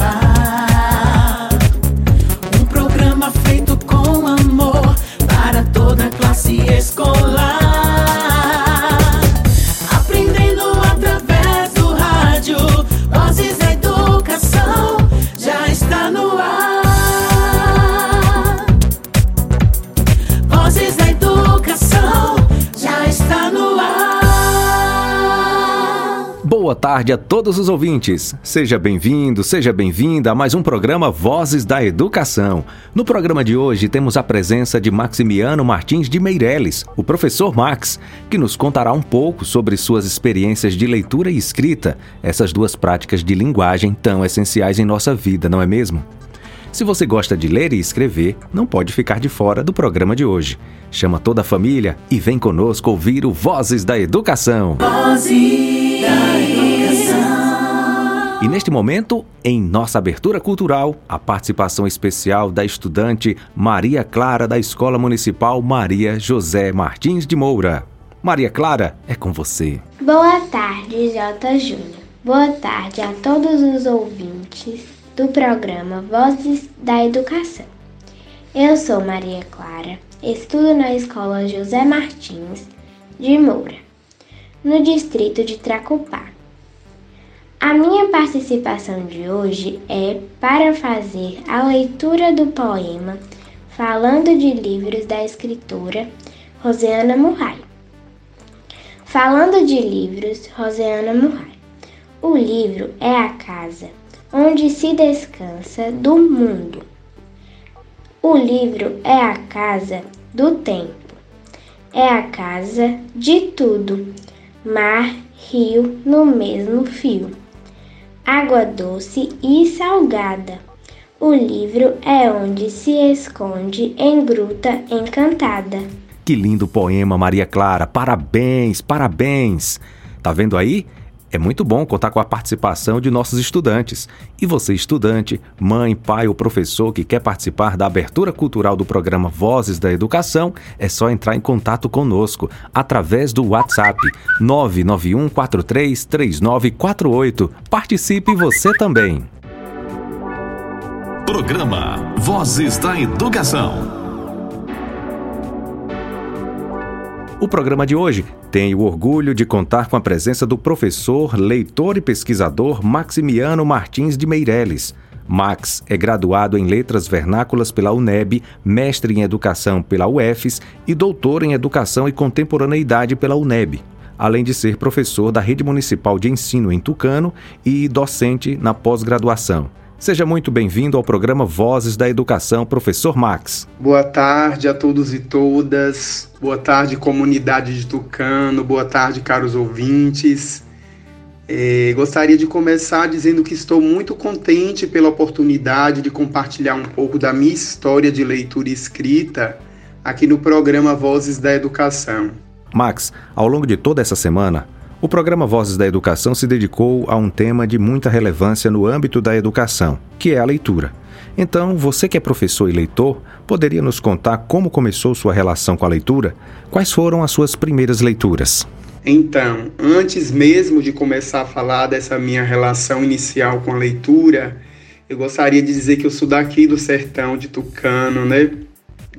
goodbye. Tarde a todos os ouvintes. Seja bem-vindo, seja bem-vinda a mais um programa Vozes da Educação. No programa de hoje temos a presença de Maximiano Martins de Meireles, o professor Max, que nos contará um pouco sobre suas experiências de leitura e escrita, essas duas práticas de linguagem tão essenciais em nossa vida, não é mesmo? Se você gosta de ler e escrever, não pode ficar de fora do programa de hoje. Chama toda a família e vem conosco ouvir o Vozes da Educação. Vozes. E neste momento, em nossa abertura cultural, a participação especial da estudante Maria Clara da Escola Municipal Maria José Martins de Moura. Maria Clara, é com você. Boa tarde, J. Júnior. Boa tarde a todos os ouvintes do programa Vozes da Educação. Eu sou Maria Clara, estudo na Escola José Martins de Moura, no distrito de Tracupá. A minha participação de hoje é para fazer a leitura do poema Falando de Livros da escritora Roseana Murray. Falando de livros, Roseana Murray. O livro é a casa onde se descansa do mundo. O livro é a casa do tempo. É a casa de tudo. Mar, rio no mesmo fio água doce e salgada. O livro é onde se esconde em gruta encantada. Que lindo poema, Maria Clara! Parabéns, parabéns! Tá vendo aí? É muito bom contar com a participação de nossos estudantes. E você, estudante, mãe, pai ou professor que quer participar da abertura cultural do programa Vozes da Educação, é só entrar em contato conosco através do WhatsApp 991433948. Participe você também. Programa Vozes da Educação. O programa de hoje tem o orgulho de contar com a presença do professor, leitor e pesquisador Maximiano Martins de Meireles. Max é graduado em Letras Vernáculas pela UNEB, mestre em Educação pela UFES e doutor em Educação e Contemporaneidade pela UNEB, além de ser professor da Rede Municipal de Ensino em Tucano e docente na pós-graduação. Seja muito bem-vindo ao programa Vozes da Educação, professor Max. Boa tarde a todos e todas. Boa tarde, comunidade de Tucano. Boa tarde, caros ouvintes. É, gostaria de começar dizendo que estou muito contente pela oportunidade de compartilhar um pouco da minha história de leitura e escrita aqui no programa Vozes da Educação. Max, ao longo de toda essa semana, o programa Vozes da Educação se dedicou a um tema de muita relevância no âmbito da educação, que é a leitura. Então, você que é professor e leitor, poderia nos contar como começou sua relação com a leitura? Quais foram as suas primeiras leituras? Então, antes mesmo de começar a falar dessa minha relação inicial com a leitura, eu gostaria de dizer que eu sou daqui do sertão de Tucano, né?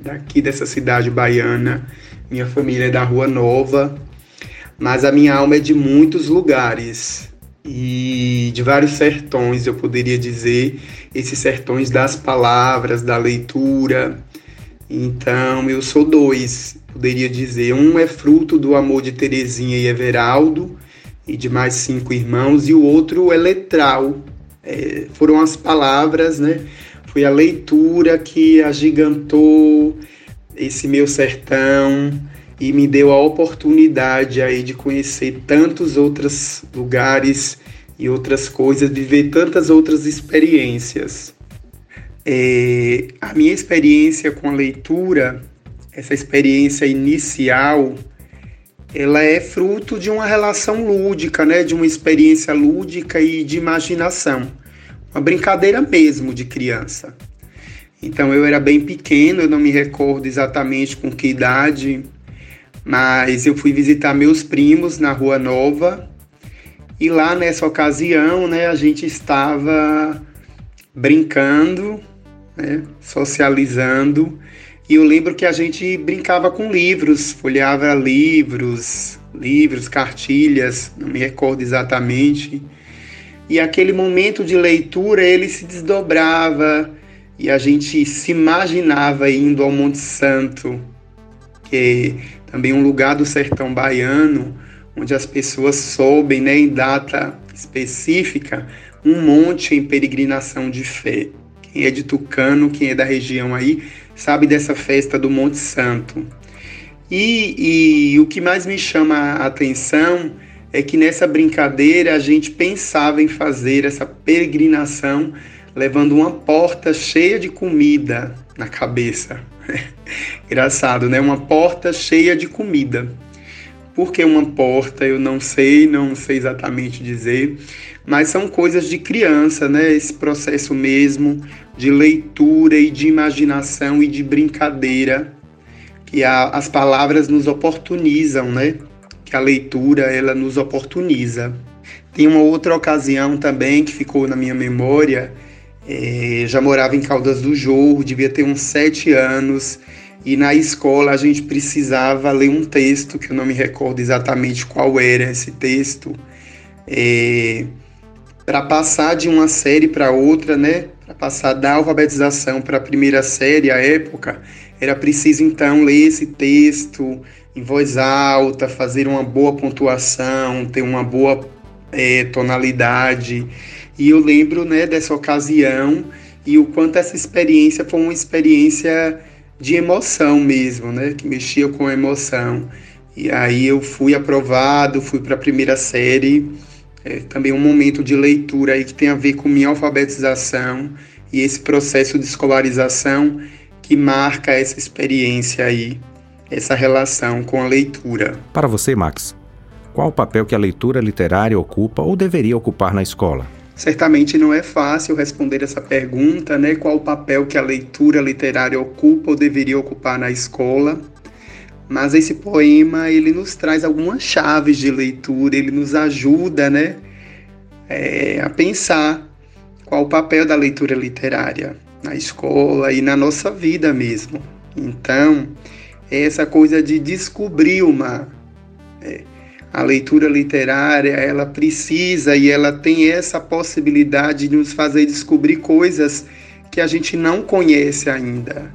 Daqui dessa cidade baiana. Minha família é da Rua Nova, mas a minha alma é de muitos lugares e de vários sertões, eu poderia dizer, esses sertões das palavras, da leitura. Então, eu sou dois, poderia dizer. Um é fruto do amor de Terezinha e Everaldo e de mais cinco irmãos, e o outro é letral. É, foram as palavras, né? Foi a leitura que agigantou esse meu sertão, e me deu a oportunidade aí de conhecer tantos outros lugares e outras coisas, viver tantas outras experiências. É, a minha experiência com a leitura, essa experiência inicial, ela é fruto de uma relação lúdica, né? De uma experiência lúdica e de imaginação, uma brincadeira mesmo de criança. Então eu era bem pequeno, eu não me recordo exatamente com que idade mas eu fui visitar meus primos na Rua Nova e lá nessa ocasião, né, a gente estava brincando, né, socializando. E eu lembro que a gente brincava com livros, folheava livros, livros, cartilhas, não me recordo exatamente. E aquele momento de leitura ele se desdobrava e a gente se imaginava indo ao Monte Santo, que também um lugar do sertão baiano, onde as pessoas sobem né, em data específica um monte em peregrinação de fé. Quem é de Tucano, quem é da região aí, sabe dessa festa do Monte Santo. E, e o que mais me chama a atenção é que nessa brincadeira a gente pensava em fazer essa peregrinação levando uma porta cheia de comida na cabeça. Engraçado, né? Uma porta cheia de comida. Por que uma porta? Eu não sei, não sei exatamente dizer, mas são coisas de criança, né? Esse processo mesmo de leitura e de imaginação e de brincadeira que a, as palavras nos oportunizam, né? Que a leitura ela nos oportuniza. Tem uma outra ocasião também que ficou na minha memória. É, já morava em Caldas do Jorro, devia ter uns sete anos e na escola a gente precisava ler um texto, que eu não me recordo exatamente qual era esse texto, é, para passar de uma série para outra, né? Para passar da alfabetização para a primeira série, à época, era preciso então ler esse texto em voz alta, fazer uma boa pontuação, ter uma boa é, tonalidade. E eu lembro né, dessa ocasião e o quanto essa experiência foi uma experiência de emoção mesmo, né? Que mexia com emoção. E aí eu fui aprovado, fui para a primeira série. É, também um momento de leitura aí que tem a ver com minha alfabetização e esse processo de escolarização que marca essa experiência aí, essa relação com a leitura. Para você, Max, qual o papel que a leitura literária ocupa ou deveria ocupar na escola? Certamente não é fácil responder essa pergunta, né? Qual o papel que a leitura literária ocupa ou deveria ocupar na escola? Mas esse poema ele nos traz algumas chaves de leitura, ele nos ajuda, né, é, a pensar qual o papel da leitura literária na escola e na nossa vida mesmo. Então, é essa coisa de descobrir uma é, a leitura literária, ela precisa e ela tem essa possibilidade de nos fazer descobrir coisas que a gente não conhece ainda.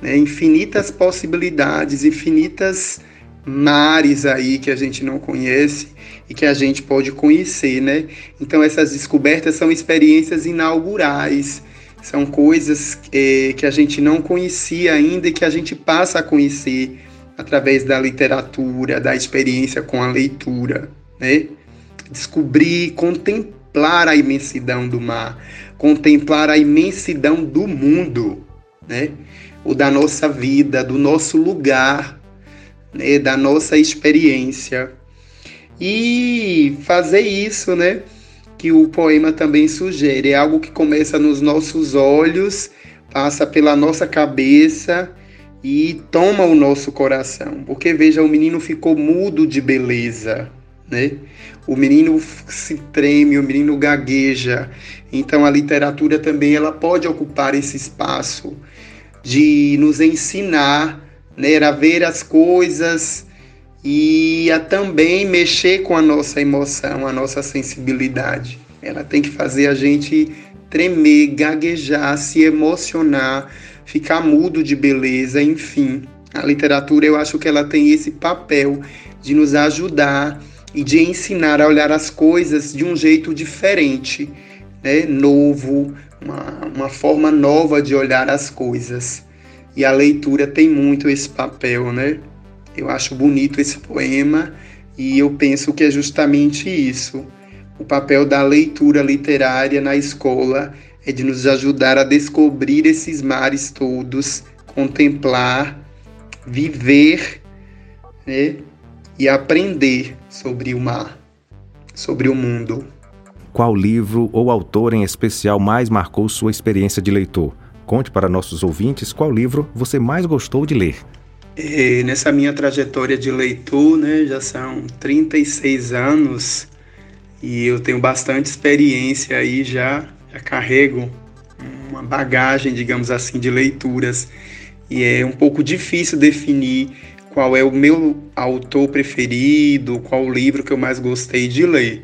Né? Infinitas possibilidades, infinitas mares aí que a gente não conhece e que a gente pode conhecer, né? Então essas descobertas são experiências inaugurais, são coisas é, que a gente não conhecia ainda e que a gente passa a conhecer através da literatura, da experiência com a leitura, né? Descobrir, contemplar a imensidão do mar, contemplar a imensidão do mundo, né? O da nossa vida, do nosso lugar, né? Da nossa experiência. E fazer isso, né? Que o poema também sugere, é algo que começa nos nossos olhos, passa pela nossa cabeça e toma o nosso coração. Porque veja, o menino ficou mudo de beleza, né? O menino se treme, o menino gagueja. Então a literatura também ela pode ocupar esse espaço de nos ensinar né, a ver as coisas e a também mexer com a nossa emoção, a nossa sensibilidade. Ela tem que fazer a gente tremer, gaguejar, se emocionar, ficar mudo de beleza, enfim. A literatura, eu acho que ela tem esse papel de nos ajudar e de ensinar a olhar as coisas de um jeito diferente, né? novo, uma, uma forma nova de olhar as coisas. E a leitura tem muito esse papel, né? Eu acho bonito esse poema e eu penso que é justamente isso. O papel da leitura literária na escola é de nos ajudar a descobrir esses mares todos, contemplar, viver né, e aprender sobre o mar, sobre o mundo. Qual livro ou autor em especial mais marcou sua experiência de leitor? Conte para nossos ouvintes qual livro você mais gostou de ler. É, nessa minha trajetória de leitor, né, já são 36 anos e eu tenho bastante experiência aí já já carrego uma bagagem, digamos assim, de leituras. E é um pouco difícil definir qual é o meu autor preferido, qual o livro que eu mais gostei de ler.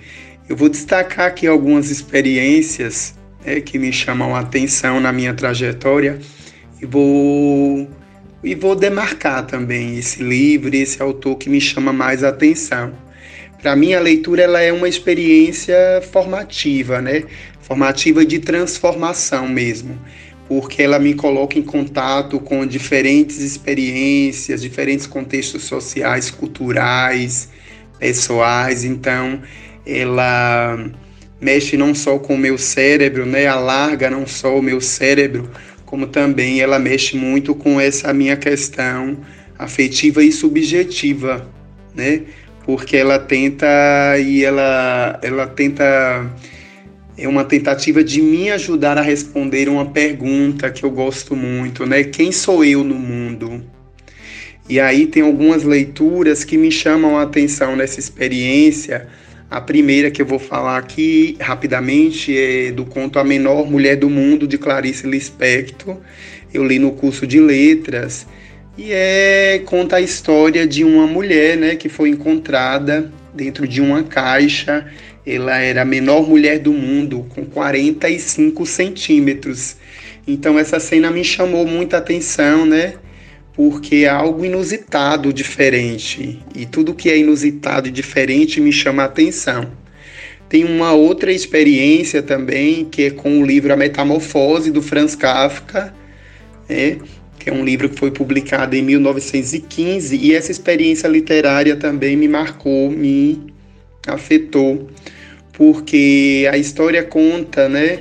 Eu vou destacar aqui algumas experiências né, que me chamam a atenção na minha trajetória e vou e vou demarcar também esse livro esse autor que me chama mais atenção. Para mim a leitura ela é uma experiência formativa, né? Formativa de transformação mesmo, porque ela me coloca em contato com diferentes experiências, diferentes contextos sociais, culturais, pessoais, então ela mexe não só com o meu cérebro, né? Alarga não só o meu cérebro, como também ela mexe muito com essa minha questão afetiva e subjetiva, né? Porque ela tenta e ela ela tenta é uma tentativa de me ajudar a responder uma pergunta que eu gosto muito, né? Quem sou eu no mundo? E aí tem algumas leituras que me chamam a atenção nessa experiência a primeira que eu vou falar aqui rapidamente é do conto A Menor Mulher do Mundo, de Clarice Lispector. Eu li no curso de letras e é conta a história de uma mulher, né, que foi encontrada dentro de uma caixa. Ela era a menor mulher do mundo, com 45 centímetros. Então essa cena me chamou muita atenção, né? porque é algo inusitado, diferente. E tudo que é inusitado e diferente me chama atenção. Tem uma outra experiência também, que é com o livro A Metamorfose, do Franz Kafka, né? que é um livro que foi publicado em 1915, e essa experiência literária também me marcou, me afetou, porque a história conta, né,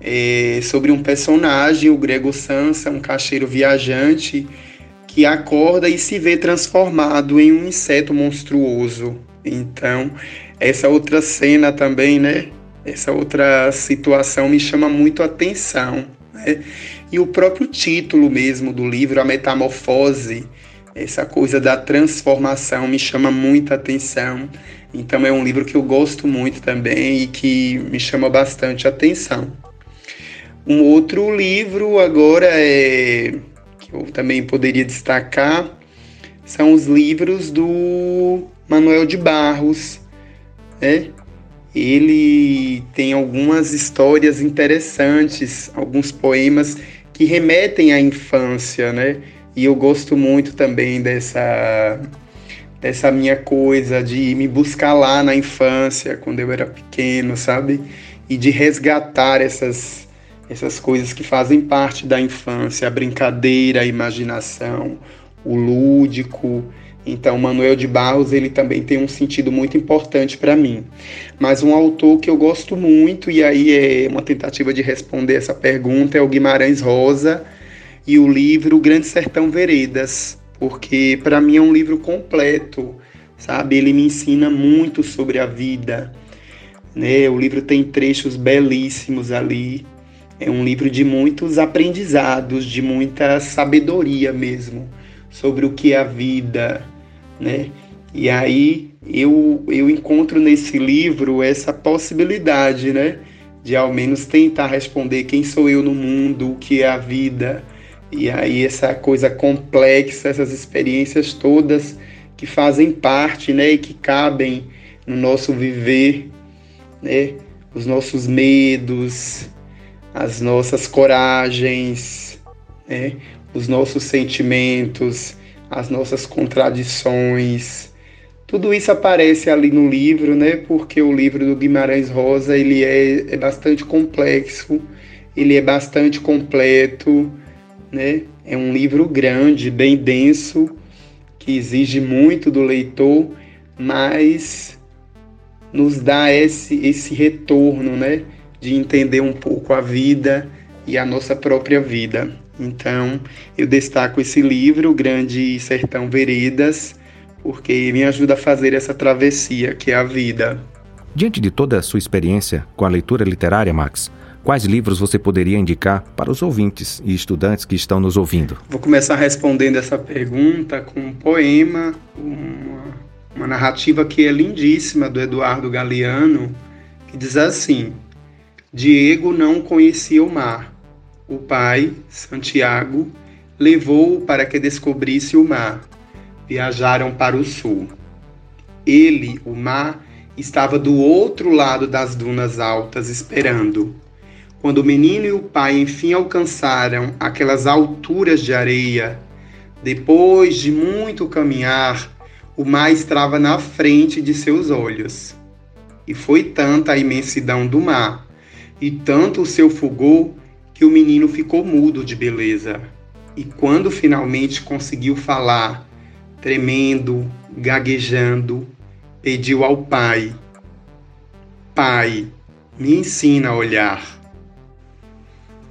é, sobre um personagem, o Grego Sansa, um caixeiro viajante, que acorda e se vê transformado em um inseto monstruoso. Então, essa outra cena também, né? Essa outra situação me chama muito a atenção. Né? E o próprio título mesmo do livro, A Metamorfose, essa coisa da transformação me chama muita atenção. Então é um livro que eu gosto muito também e que me chama bastante atenção. Um outro livro agora é que eu também poderia destacar são os livros do Manuel de Barros, né? Ele tem algumas histórias interessantes, alguns poemas que remetem à infância, né? E eu gosto muito também dessa dessa minha coisa de me buscar lá na infância, quando eu era pequeno, sabe? E de resgatar essas essas coisas que fazem parte da infância, a brincadeira, a imaginação, o lúdico. Então, Manuel de Barros ele também tem um sentido muito importante para mim. Mas um autor que eu gosto muito e aí é uma tentativa de responder essa pergunta é o Guimarães Rosa e o livro Grande Sertão Veredas, porque para mim é um livro completo, sabe? Ele me ensina muito sobre a vida. Né? O livro tem trechos belíssimos ali é um livro de muitos aprendizados, de muita sabedoria mesmo sobre o que é a vida, né? E aí eu, eu encontro nesse livro essa possibilidade, né? De ao menos tentar responder quem sou eu no mundo, o que é a vida. E aí essa coisa complexa, essas experiências todas que fazem parte, né? E que cabem no nosso viver, né? Os nossos medos, as nossas coragens, né? os nossos sentimentos, as nossas contradições. Tudo isso aparece ali no livro, né? Porque o livro do Guimarães Rosa ele é, é bastante complexo, ele é bastante completo, né? É um livro grande, bem denso, que exige muito do leitor, mas nos dá esse, esse retorno, né? de entender um pouco a vida e a nossa própria vida. Então, eu destaco esse livro, Grande Sertão Veredas, porque me ajuda a fazer essa travessia que é a vida. Diante de toda a sua experiência com a leitura literária, Max, quais livros você poderia indicar para os ouvintes e estudantes que estão nos ouvindo? Vou começar respondendo essa pergunta com um poema, uma, uma narrativa que é lindíssima do Eduardo Galeano, que diz assim: Diego não conhecia o mar, O pai, Santiago, levou-o para que descobrisse o mar. Viajaram para o sul. Ele, o mar, estava do outro lado das dunas altas esperando. Quando o menino e o pai enfim alcançaram aquelas alturas de areia, depois de muito caminhar, o mar estava na frente de seus olhos. E foi tanta a imensidão do mar, e tanto o seu fulgor, que o menino ficou mudo de beleza. E quando finalmente conseguiu falar, tremendo, gaguejando, pediu ao pai: Pai, me ensina a olhar.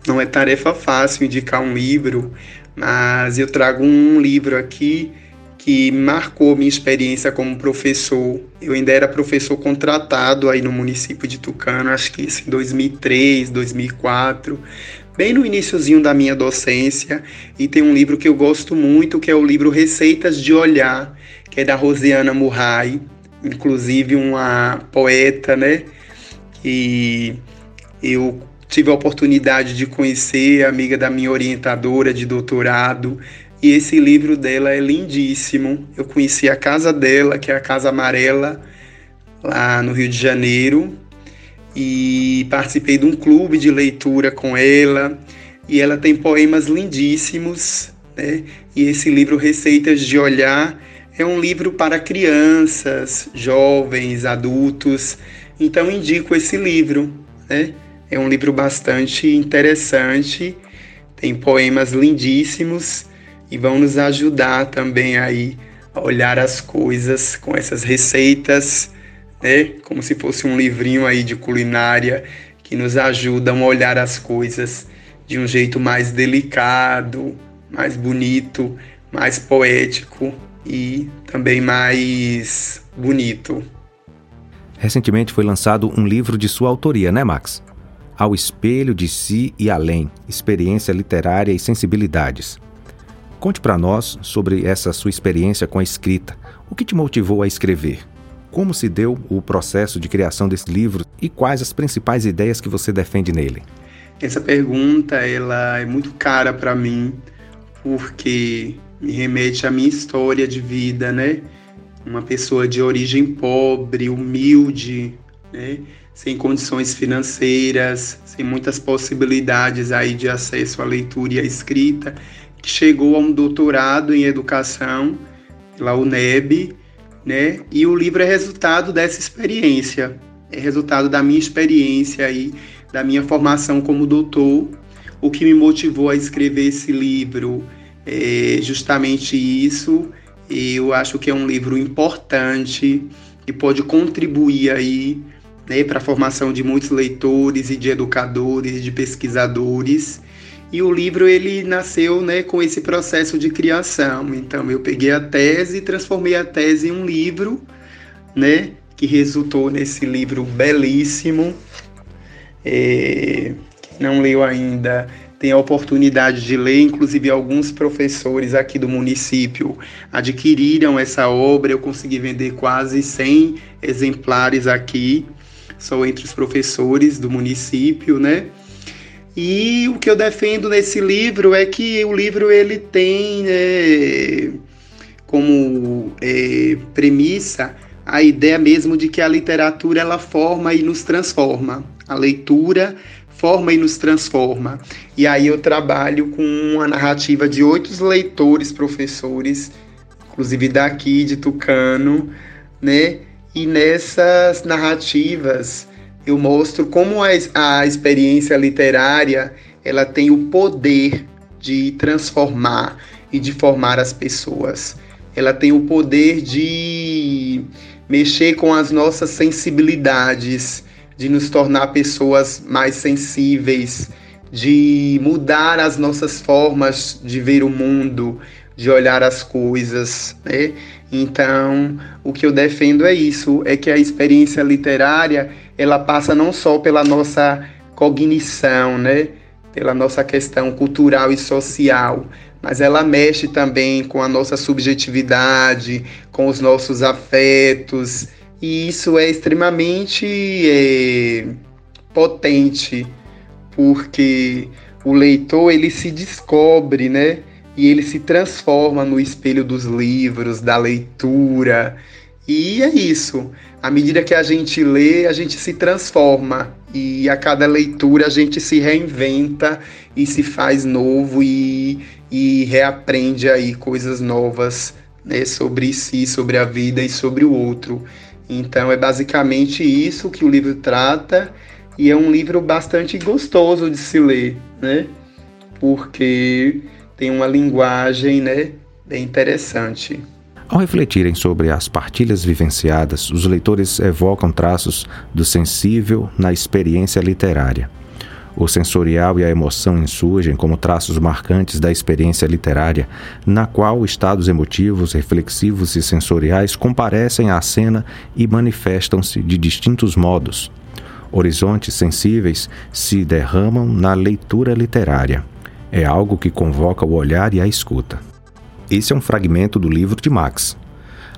Não é tarefa fácil indicar um livro, mas eu trago um livro aqui que marcou minha experiência como professor. Eu ainda era professor contratado aí no município de Tucano, acho que isso em 2003, 2004, bem no iníciozinho da minha docência, e tem um livro que eu gosto muito, que é o livro Receitas de Olhar, que é da Rosiana Murray, inclusive uma poeta, né? E eu tive a oportunidade de conhecer, amiga da minha orientadora de doutorado, e esse livro dela é lindíssimo. Eu conheci a casa dela, que é a Casa Amarela, lá no Rio de Janeiro, e participei de um clube de leitura com ela. E ela tem poemas lindíssimos, né? E esse livro Receitas de Olhar é um livro para crianças, jovens, adultos. Então indico esse livro, né? É um livro bastante interessante, tem poemas lindíssimos e vão nos ajudar também aí a olhar as coisas com essas receitas, né? Como se fosse um livrinho aí de culinária que nos ajudam a olhar as coisas de um jeito mais delicado, mais bonito, mais poético e também mais bonito. Recentemente foi lançado um livro de sua autoria, né, Max? Ao espelho de si e além, experiência literária e sensibilidades. Conte para nós sobre essa sua experiência com a escrita. O que te motivou a escrever? Como se deu o processo de criação desse livro e quais as principais ideias que você defende nele? Essa pergunta ela é muito cara para mim porque me remete à minha história de vida, né? Uma pessoa de origem pobre, humilde, né? Sem condições financeiras, sem muitas possibilidades aí de acesso à leitura e à escrita, que chegou a um doutorado em educação pela UNEB, né? E o livro é resultado dessa experiência, é resultado da minha experiência aí, da minha formação como doutor. O que me motivou a escrever esse livro é justamente isso. Eu acho que é um livro importante que pode contribuir aí né, para a formação de muitos leitores e de educadores, de pesquisadores. E o livro ele nasceu né, com esse processo de criação. Então eu peguei a tese e transformei a tese em um livro, né, que resultou nesse livro belíssimo. É, não leu ainda, tem a oportunidade de ler, inclusive alguns professores aqui do município adquiriram essa obra, eu consegui vender quase 100 exemplares aqui, sou entre os professores do município, né? E o que eu defendo nesse livro é que o livro ele tem é, como é, premissa a ideia mesmo de que a literatura ela forma e nos transforma. A leitura forma e nos transforma. E aí eu trabalho com uma narrativa de oito leitores, professores, inclusive daqui de Tucano, né? E nessas narrativas eu mostro como a, a experiência literária ela tem o poder de transformar e de formar as pessoas. Ela tem o poder de mexer com as nossas sensibilidades, de nos tornar pessoas mais sensíveis, de mudar as nossas formas de ver o mundo, de olhar as coisas, né? Então, o que eu defendo é isso, é que a experiência literária, ela passa não só pela nossa cognição, né? Pela nossa questão cultural e social, mas ela mexe também com a nossa subjetividade, com os nossos afetos, e isso é extremamente é, potente, porque o leitor ele se descobre, né? E ele se transforma no espelho dos livros, da leitura. E é isso. À medida que a gente lê, a gente se transforma. E a cada leitura a gente se reinventa e se faz novo e, e reaprende aí coisas novas né, sobre si, sobre a vida e sobre o outro. Então é basicamente isso que o livro trata e é um livro bastante gostoso de se ler, né? Porque tem uma linguagem, né, bem interessante. Ao refletirem sobre as partilhas vivenciadas, os leitores evocam traços do sensível na experiência literária. O sensorial e a emoção insurgem como traços marcantes da experiência literária, na qual estados emotivos, reflexivos e sensoriais comparecem à cena e manifestam-se de distintos modos. Horizontes sensíveis se derramam na leitura literária. É algo que convoca o olhar e a escuta. Esse é um fragmento do livro de Max.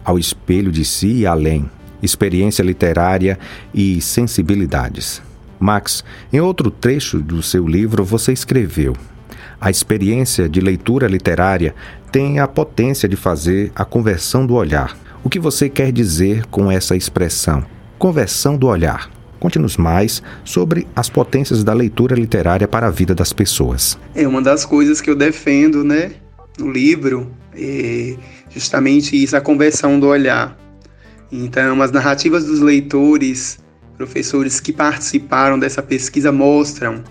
Ao espelho de si e além, experiência literária e sensibilidades. Max, em outro trecho do seu livro, você escreveu: A experiência de leitura literária tem a potência de fazer a conversão do olhar. O que você quer dizer com essa expressão? Conversão do olhar. Conte-nos mais sobre as potências da leitura literária para a vida das pessoas. É uma das coisas que eu defendo, né, no livro, é justamente isso, a conversão do olhar. Então, as narrativas dos leitores professores que participaram dessa pesquisa mostram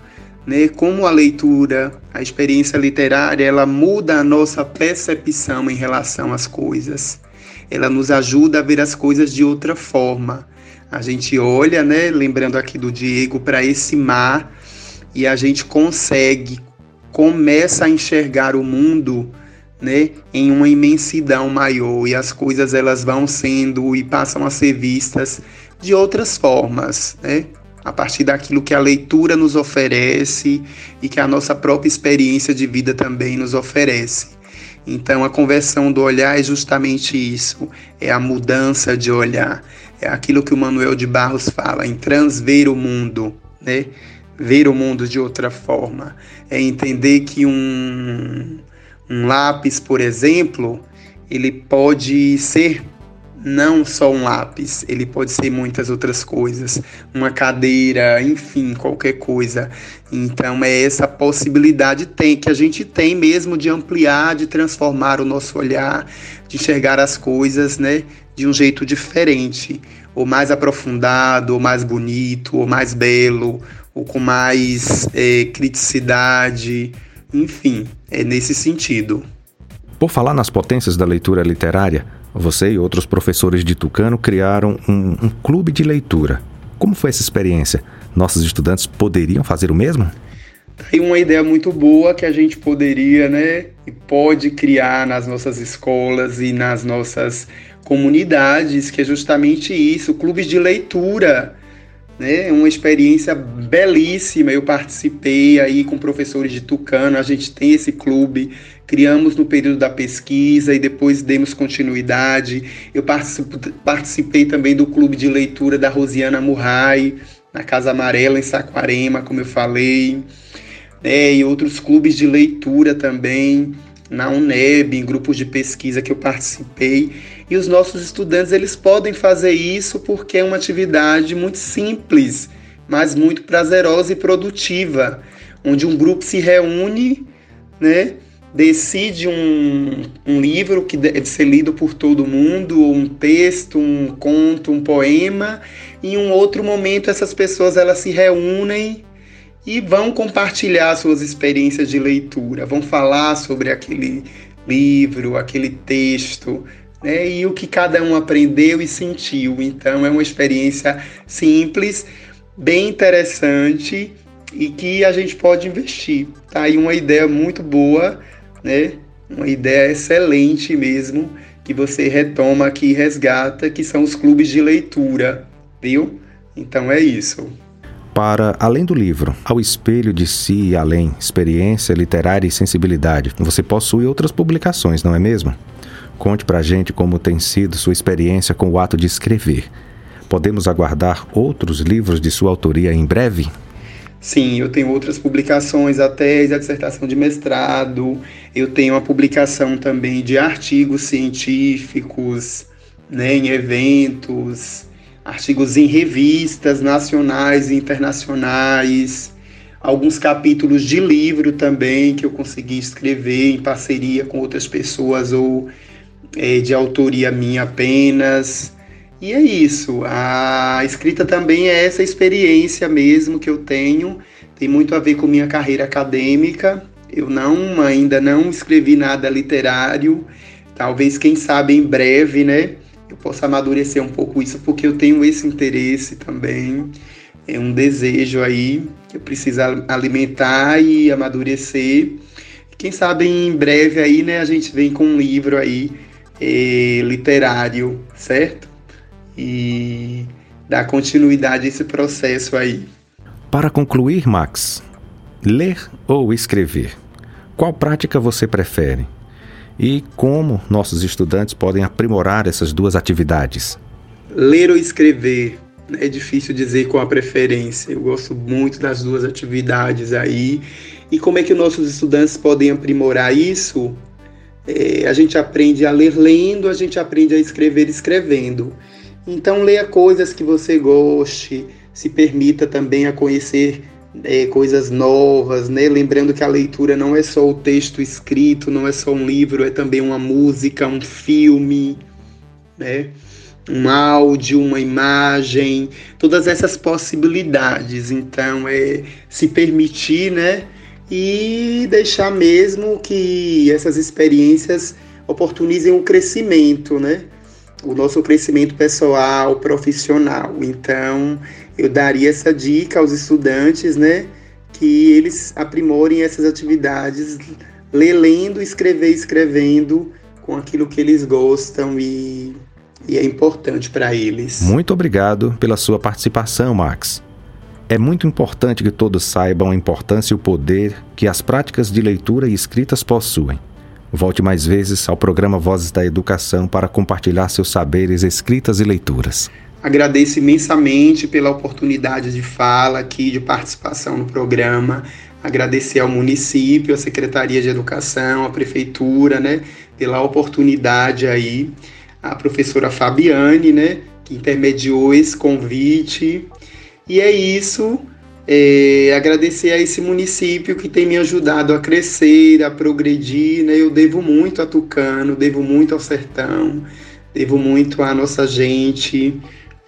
né, como a leitura, a experiência literária, ela muda a nossa percepção em relação às coisas. Ela nos ajuda a ver as coisas de outra forma. A gente olha, né, lembrando aqui do Diego, para esse mar e a gente consegue, começa a enxergar o mundo né, em uma imensidão maior e as coisas elas vão sendo e passam a ser vistas de outras formas, né? A partir daquilo que a leitura nos oferece e que a nossa própria experiência de vida também nos oferece. Então, a conversão do olhar é justamente isso: é a mudança de olhar, é aquilo que o Manuel de Barros fala, em transver o mundo, né? Ver o mundo de outra forma. É entender que um, um lápis, por exemplo, ele pode ser não só um lápis, ele pode ser muitas outras coisas, uma cadeira, enfim, qualquer coisa. Então é essa possibilidade tem que a gente tem mesmo de ampliar, de transformar o nosso olhar, de enxergar as coisas, né, de um jeito diferente, ou mais aprofundado, ou mais bonito, ou mais belo, ou com mais é, criticidade, enfim, é nesse sentido. Por falar nas potências da leitura literária, você e outros professores de Tucano criaram um, um clube de leitura. Como foi essa experiência? Nossos estudantes poderiam fazer o mesmo? Tem uma ideia muito boa que a gente poderia, né, e pode criar nas nossas escolas e nas nossas comunidades, que é justamente isso, clubes de leitura né? Uma experiência belíssima. Eu participei aí com professores de Tucano, a gente tem esse clube, criamos no período da pesquisa e depois demos continuidade. Eu participei também do clube de leitura da Rosiana Murray, na Casa Amarela, em Saquarema, como eu falei, né? e outros clubes de leitura também na UNEB, em grupos de pesquisa que eu participei. E os nossos estudantes eles podem fazer isso porque é uma atividade muito simples, mas muito prazerosa e produtiva, onde um grupo se reúne, né? decide um, um livro que deve ser lido por todo mundo, ou um texto, um conto, um poema, e em um outro momento essas pessoas elas se reúnem e vão compartilhar suas experiências de leitura, vão falar sobre aquele livro, aquele texto, né, e o que cada um aprendeu e sentiu. Então é uma experiência simples, bem interessante e que a gente pode investir. Tá aí uma ideia muito boa, né? Uma ideia excelente mesmo que você retoma aqui e resgata, que são os clubes de leitura, viu? Então é isso para além do livro, ao espelho de si e além, experiência literária e sensibilidade. Você possui outras publicações, não é mesmo? Conte pra gente como tem sido sua experiência com o ato de escrever. Podemos aguardar outros livros de sua autoria em breve? Sim, eu tenho outras publicações, a tese, a dissertação de mestrado, eu tenho a publicação também de artigos científicos, né, em eventos, artigos em revistas nacionais e internacionais, alguns capítulos de livro também que eu consegui escrever em parceria com outras pessoas ou é, de autoria minha apenas. E é isso. A escrita também é essa experiência mesmo que eu tenho. Tem muito a ver com minha carreira acadêmica. Eu não ainda não escrevi nada literário. Talvez quem sabe em breve, né? Eu possa amadurecer um pouco isso porque eu tenho esse interesse também. É um desejo aí que eu preciso alimentar e amadurecer. Quem sabe em breve aí, né, a gente vem com um livro aí literário, certo? e dar continuidade a esse processo aí. Para concluir, Max, ler ou escrever? Qual prática você prefere? E como nossos estudantes podem aprimorar essas duas atividades? Ler ou escrever? É difícil dizer qual a preferência. Eu gosto muito das duas atividades aí. E como é que nossos estudantes podem aprimorar isso? É, a gente aprende a ler lendo, a gente aprende a escrever escrevendo. Então leia coisas que você goste, se permita também a conhecer é, coisas novas, né? Lembrando que a leitura não é só o texto escrito, não é só um livro, é também uma música, um filme, né? Um áudio, uma imagem, todas essas possibilidades. Então é se permitir, né? E deixar mesmo que essas experiências oportunizem o crescimento, né? o nosso crescimento pessoal, profissional. Então, eu daria essa dica aos estudantes, né, que eles aprimorem essas atividades, ler lendo, escrever escrevendo com aquilo que eles gostam e, e é importante para eles. Muito obrigado pela sua participação, Max. É muito importante que todos saibam a importância e o poder que as práticas de leitura e escritas possuem. Volte mais vezes ao programa Vozes da Educação para compartilhar seus saberes, escritas e leituras. Agradeço imensamente pela oportunidade de fala aqui, de participação no programa. Agradecer ao município, à Secretaria de Educação, à Prefeitura, né, pela oportunidade aí. A professora Fabiane, né, que intermediou esse convite. E é isso. É, agradecer a esse município que tem me ajudado a crescer, a progredir. Né? Eu devo muito a Tucano, devo muito ao sertão, devo muito à nossa gente,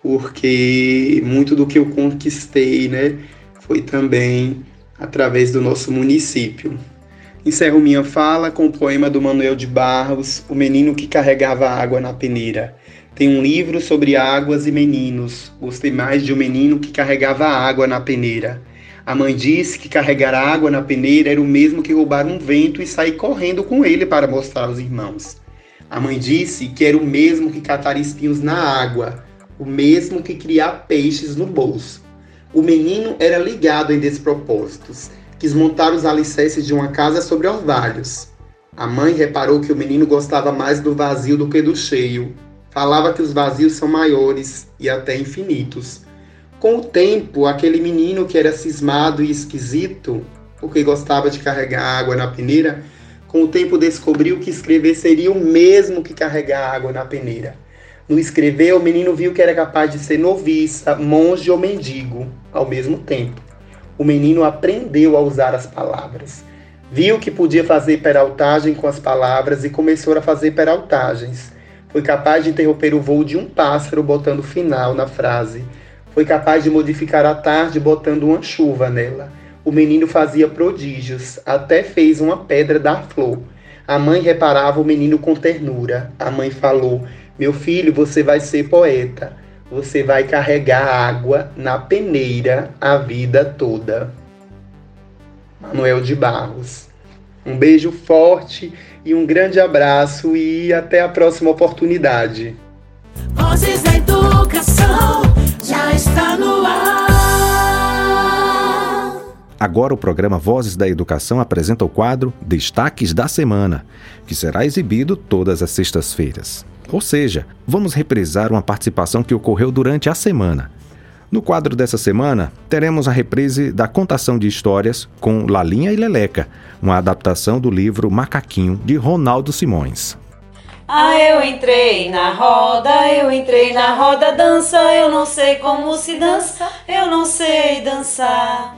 porque muito do que eu conquistei né, foi também através do nosso município. Encerro minha fala com o poema do Manuel de Barros, O Menino que Carregava Água na Peneira. Tem um livro sobre águas e meninos. Gostei mais de um menino que carregava água na peneira. A mãe disse que carregar água na peneira era o mesmo que roubar um vento e sair correndo com ele para mostrar aos irmãos. A mãe disse que era o mesmo que catar espinhos na água, o mesmo que criar peixes no bolso. O menino era ligado em despropósitos, quis montar os alicerces de uma casa sobre orvalhos. A mãe reparou que o menino gostava mais do vazio do que do cheio falava que os vazios são maiores e até infinitos. Com o tempo, aquele menino que era cismado e esquisito, porque gostava de carregar água na peneira, com o tempo descobriu que escrever seria o mesmo que carregar água na peneira. No escrever, o menino viu que era capaz de ser noviça, monge ou mendigo ao mesmo tempo. O menino aprendeu a usar as palavras. Viu que podia fazer peraltagem com as palavras e começou a fazer peraltagens. Foi capaz de interromper o voo de um pássaro botando final na frase. Foi capaz de modificar a tarde botando uma chuva nela. O menino fazia prodígios, até fez uma pedra dar flor. A mãe reparava o menino com ternura. A mãe falou: Meu filho, você vai ser poeta. Você vai carregar água na peneira a vida toda. Manuel de Barros. Um beijo forte e um grande abraço e até a próxima oportunidade. Vozes da Educação já está no ar. Agora o programa Vozes da Educação apresenta o quadro Destaques da Semana, que será exibido todas as sextas-feiras. Ou seja, vamos reprisar uma participação que ocorreu durante a semana. No quadro dessa semana, teremos a reprise da contação de histórias com Lalinha e Leleca, uma adaptação do livro Macaquinho de Ronaldo Simões. Ah, eu entrei na roda, eu entrei na roda dança, eu não sei como se dança, eu não sei dançar.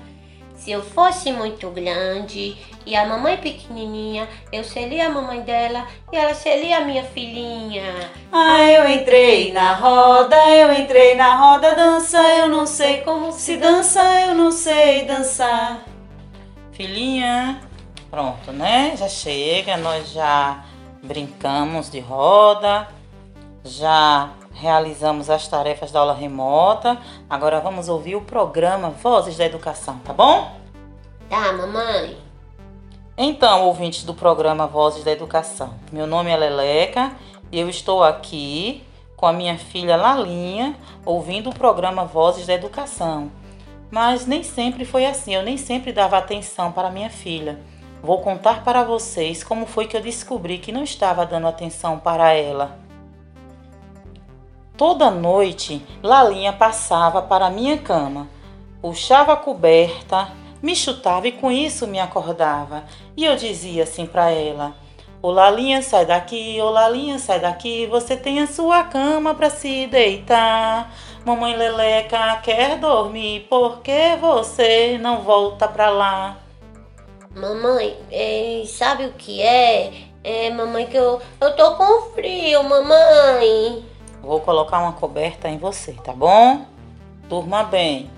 Se eu fosse muito grande e a mamãe pequenininha, eu seria a mamãe dela e ela seria a minha filhinha. Ah, eu entrei na roda, eu entrei na roda dança, eu não sei como se dança, eu não sei dançar. Filhinha, pronto, né? Já chega, nós já brincamos de roda, já realizamos as tarefas da aula remota. Agora vamos ouvir o programa Vozes da Educação, tá bom? Tá, mamãe. Então, ouvintes do programa Vozes da Educação, meu nome é Leleca e eu estou aqui com a minha filha Lalinha ouvindo o programa Vozes da Educação. Mas nem sempre foi assim, eu nem sempre dava atenção para minha filha. Vou contar para vocês como foi que eu descobri que não estava dando atenção para ela. Toda noite, Lalinha passava para minha cama, puxava a coberta, me chutava e com isso me acordava. E eu dizia assim para ela: Ô Lalinha, sai daqui, ô Lalinha, sai daqui, você tem a sua cama para se deitar. Mamãe Leleca quer dormir, por que você não volta para lá? Mamãe, é, sabe o que é? É, mamãe, que eu, eu tô com frio, mamãe. Vou colocar uma coberta em você, tá bom? Durma bem.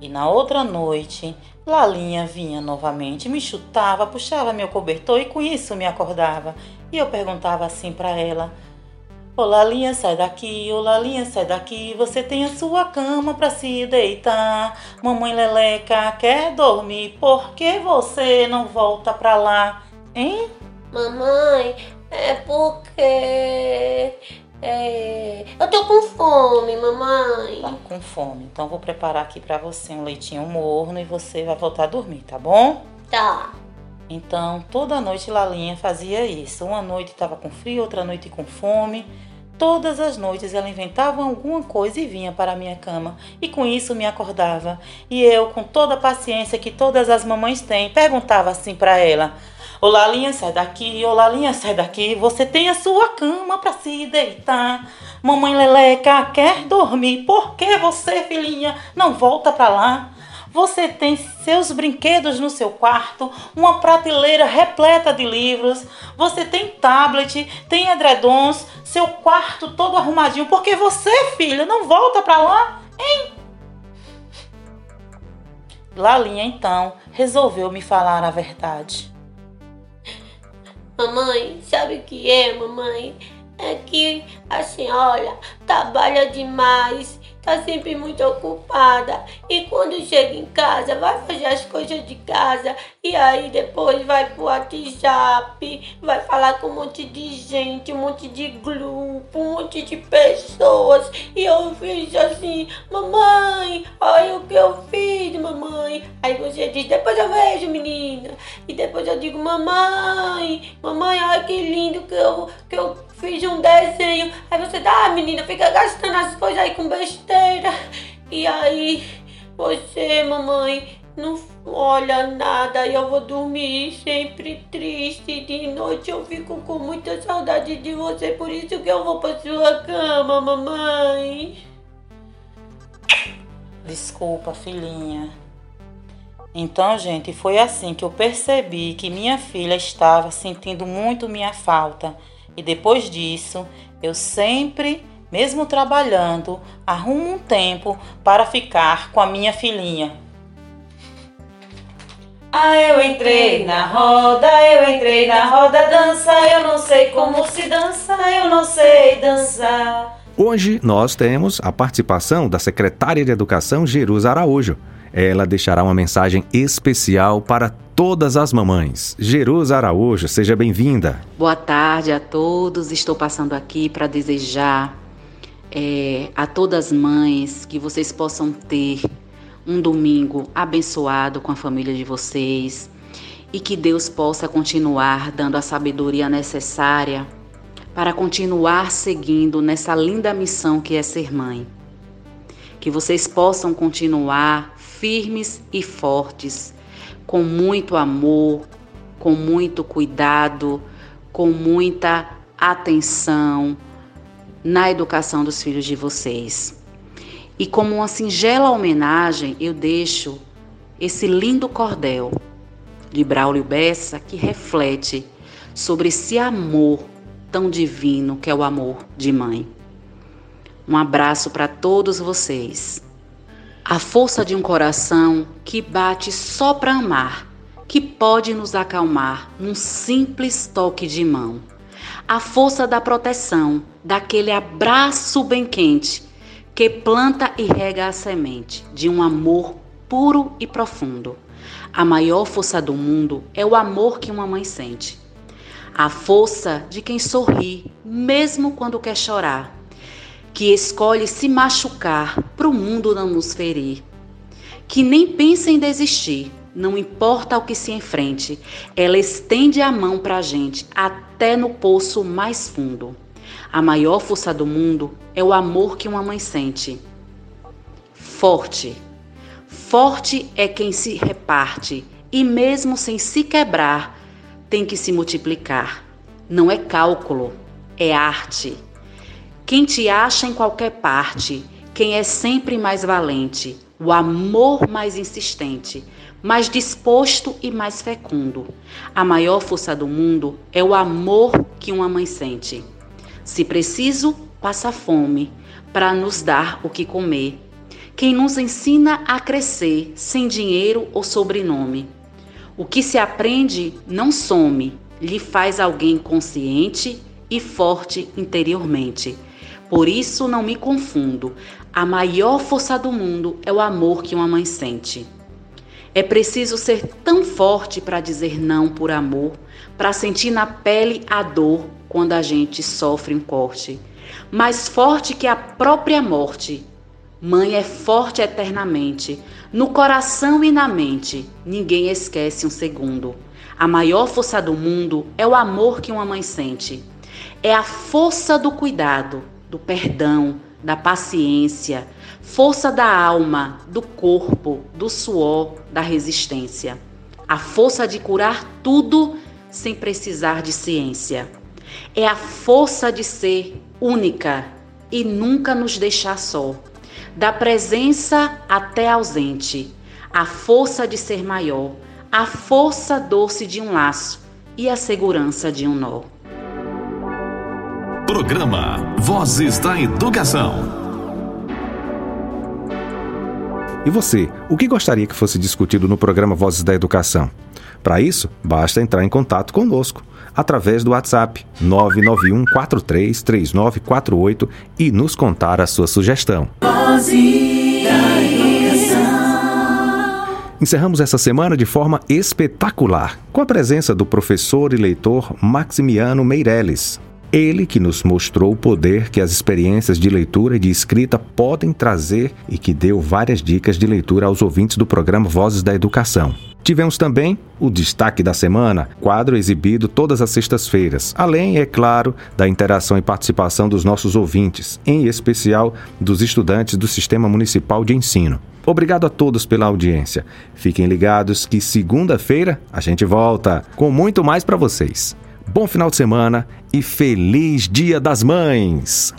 E na outra noite, Lalinha vinha novamente, me chutava, puxava meu cobertor e com isso me acordava. E eu perguntava assim para ela: Ô Lalinha, sai daqui, ô Lalinha, sai daqui, você tem a sua cama pra se deitar. Mamãe Leleca quer dormir, por que você não volta pra lá, hein? Mamãe, é porque. É, eu tô com fome, mamãe. Tá com fome, então vou preparar aqui pra você um leitinho morno e você vai voltar a dormir, tá bom? Tá. Então, toda noite Lalinha fazia isso. Uma noite estava com frio, outra noite com fome. Todas as noites ela inventava alguma coisa e vinha para a minha cama, e com isso me acordava. E eu, com toda a paciência que todas as mamães têm, perguntava assim para ela: Ô Lalinha, sai daqui, ô Lalinha, sai daqui, você tem a sua cama para se deitar. Mamãe Leleca quer dormir, por que você, filhinha, não volta para lá? Você tem seus brinquedos no seu quarto, uma prateleira repleta de livros, você tem tablet, tem edredons, seu quarto todo arrumadinho. Porque você, filha, não volta para lá, hein? Lalinha então resolveu me falar a verdade. Mamãe, sabe o que é, mamãe? É que a senhora trabalha demais tá sempre muito ocupada e quando chega em casa vai fazer as coisas de casa e aí depois vai pro WhatsApp, vai falar com um monte de gente, um monte de grupo, um monte de pessoas e eu fiz assim, mamãe, olha o que eu fiz, mamãe. Aí você diz, depois eu vejo, menina. E depois eu digo, mamãe, mamãe, olha que lindo que eu, que eu fiz um desenho. Aí você ah, menina, fica gastando as coisas aí com besteira. E aí você, mamãe, não olha nada e eu vou dormir sempre triste. De noite eu fico com muita saudade de você, por isso que eu vou pra sua cama, mamãe. Desculpa, filhinha. Então, gente, foi assim que eu percebi que minha filha estava sentindo muito minha falta e depois disso, eu sempre, mesmo trabalhando, arrumo um tempo para ficar com a minha filhinha. Ah, eu entrei na roda, eu entrei na roda dança, eu não sei como se dança, eu não sei dançar. Hoje nós temos a participação da secretária de Educação Jerusa Araújo. Ela deixará uma mensagem especial para todas as mamães. Jerusa Araújo, seja bem-vinda. Boa tarde a todos. Estou passando aqui para desejar é, a todas as mães que vocês possam ter um domingo abençoado com a família de vocês e que Deus possa continuar dando a sabedoria necessária para continuar seguindo nessa linda missão que é ser mãe. que vocês possam continuar firmes e fortes, com muito amor, com muito cuidado, com muita atenção na educação dos filhos de vocês. E como uma singela homenagem, eu deixo esse lindo cordel de Braulio Bessa que reflete sobre esse amor tão divino que é o amor de mãe. Um abraço para todos vocês. A força de um coração que bate só para amar, que pode nos acalmar num simples toque de mão. A força da proteção, daquele abraço bem quente que planta e rega a semente de um amor puro e profundo. A maior força do mundo é o amor que uma mãe sente. A força de quem sorri, mesmo quando quer chorar que escolhe se machucar para o mundo não nos ferir, que nem pensa em desistir, não importa o que se enfrente, ela estende a mão para a gente até no poço mais fundo. A maior força do mundo é o amor que uma mãe sente. Forte. Forte é quem se reparte e, mesmo sem se quebrar, tem que se multiplicar. Não é cálculo, é arte. Quem te acha em qualquer parte, quem é sempre mais valente, o amor mais insistente, mais disposto e mais fecundo. A maior força do mundo é o amor que uma mãe sente. Se preciso, passa fome para nos dar o que comer. Quem nos ensina a crescer sem dinheiro ou sobrenome. O que se aprende não some, lhe faz alguém consciente e forte interiormente. Por isso não me confundo. A maior força do mundo é o amor que uma mãe sente. É preciso ser tão forte para dizer não por amor, para sentir na pele a dor quando a gente sofre um corte. Mais forte que a própria morte. Mãe é forte eternamente, no coração e na mente. Ninguém esquece um segundo. A maior força do mundo é o amor que uma mãe sente. É a força do cuidado, do perdão, da paciência, força da alma, do corpo, do suor, da resistência. A força de curar tudo sem precisar de ciência. É a força de ser única e nunca nos deixar só. Da presença até ausente. A força de ser maior. A força doce de um laço e a segurança de um nó. Programa Vozes da Educação. E você, o que gostaria que fosse discutido no programa Vozes da Educação? Para isso, basta entrar em contato conosco através do WhatsApp 991 433948 e nos contar a sua sugestão. Da. Encerramos essa semana de forma espetacular, com a presença do professor e leitor Maximiano Meirelles, ele que nos mostrou o poder que as experiências de leitura e de escrita podem trazer e que deu várias dicas de leitura aos ouvintes do programa Vozes da Educação. Tivemos também o destaque da semana, quadro exibido todas as sextas-feiras, além, é claro, da interação e participação dos nossos ouvintes, em especial dos estudantes do Sistema Municipal de Ensino. Obrigado a todos pela audiência. Fiquem ligados que segunda-feira a gente volta com muito mais para vocês. Bom final de semana e feliz Dia das Mães!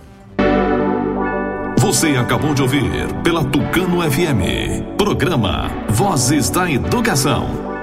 Você acabou de ouvir pela Tucano FM. Programa Vozes da Educação.